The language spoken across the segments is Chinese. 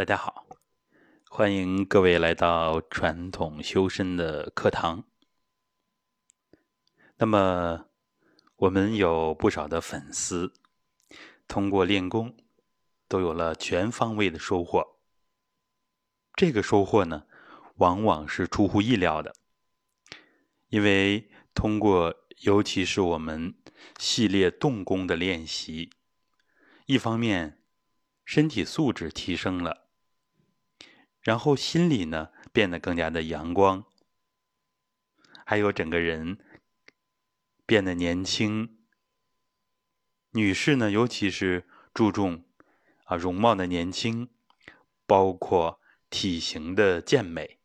大家好，欢迎各位来到传统修身的课堂。那么，我们有不少的粉丝，通过练功，都有了全方位的收获。这个收获呢，往往是出乎意料的，因为通过，尤其是我们系列动功的练习，一方面身体素质提升了。然后心里呢变得更加的阳光，还有整个人变得年轻。女士呢，尤其是注重啊容貌的年轻，包括体型的健美。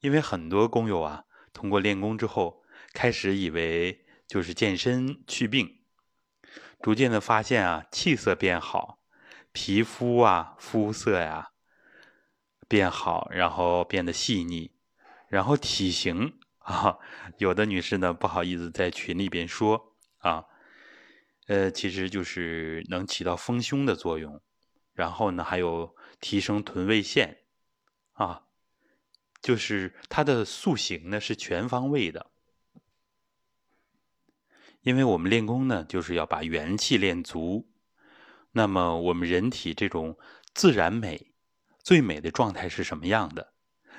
因为很多工友啊，通过练功之后，开始以为就是健身祛病，逐渐的发现啊，气色变好。皮肤啊，肤色呀变好，然后变得细腻，然后体型啊，有的女士呢不好意思在群里边说啊，呃，其实就是能起到丰胸的作用，然后呢还有提升臀位线啊，就是它的塑形呢是全方位的，因为我们练功呢就是要把元气练足。那么，我们人体这种自然美、最美的状态是什么样的？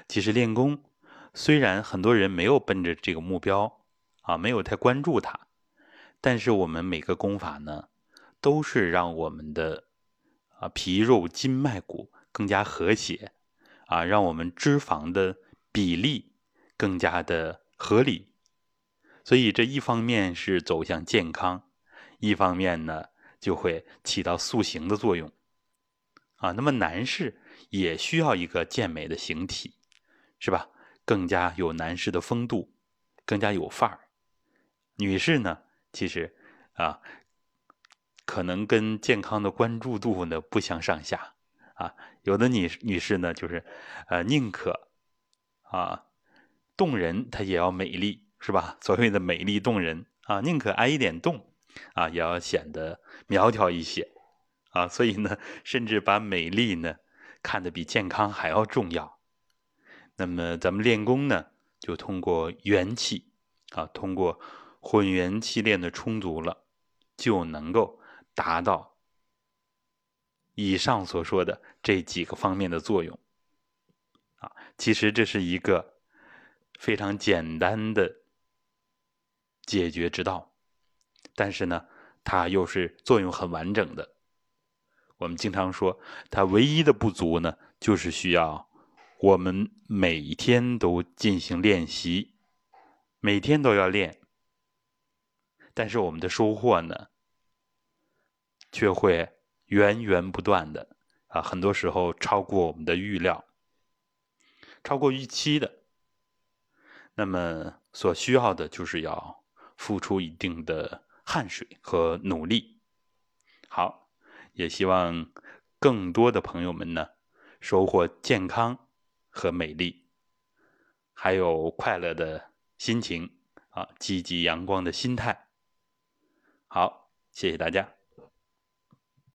其实练功，虽然很多人没有奔着这个目标啊，没有太关注它，但是我们每个功法呢，都是让我们的啊皮肉筋脉骨更加和谐啊，让我们脂肪的比例更加的合理。所以这一方面是走向健康，一方面呢。就会起到塑形的作用，啊，那么男士也需要一个健美的形体，是吧？更加有男士的风度，更加有范儿。女士呢，其实啊，可能跟健康的关注度呢不相上下啊。有的女女士呢，就是呃，宁可啊动人，她也要美丽，是吧？所谓的美丽动人啊，宁可挨一点冻。啊，也要显得苗条一些，啊，所以呢，甚至把美丽呢看得比健康还要重要。那么咱们练功呢，就通过元气啊，通过混元气练的充足了，就能够达到以上所说的这几个方面的作用。啊，其实这是一个非常简单的解决之道。但是呢，它又是作用很完整的。我们经常说，它唯一的不足呢，就是需要我们每天都进行练习，每天都要练。但是我们的收获呢，却会源源不断的啊，很多时候超过我们的预料，超过预期的。那么所需要的就是要付出一定的。汗水和努力，好，也希望更多的朋友们呢收获健康和美丽，还有快乐的心情啊，积极阳光的心态。好，谢谢大家。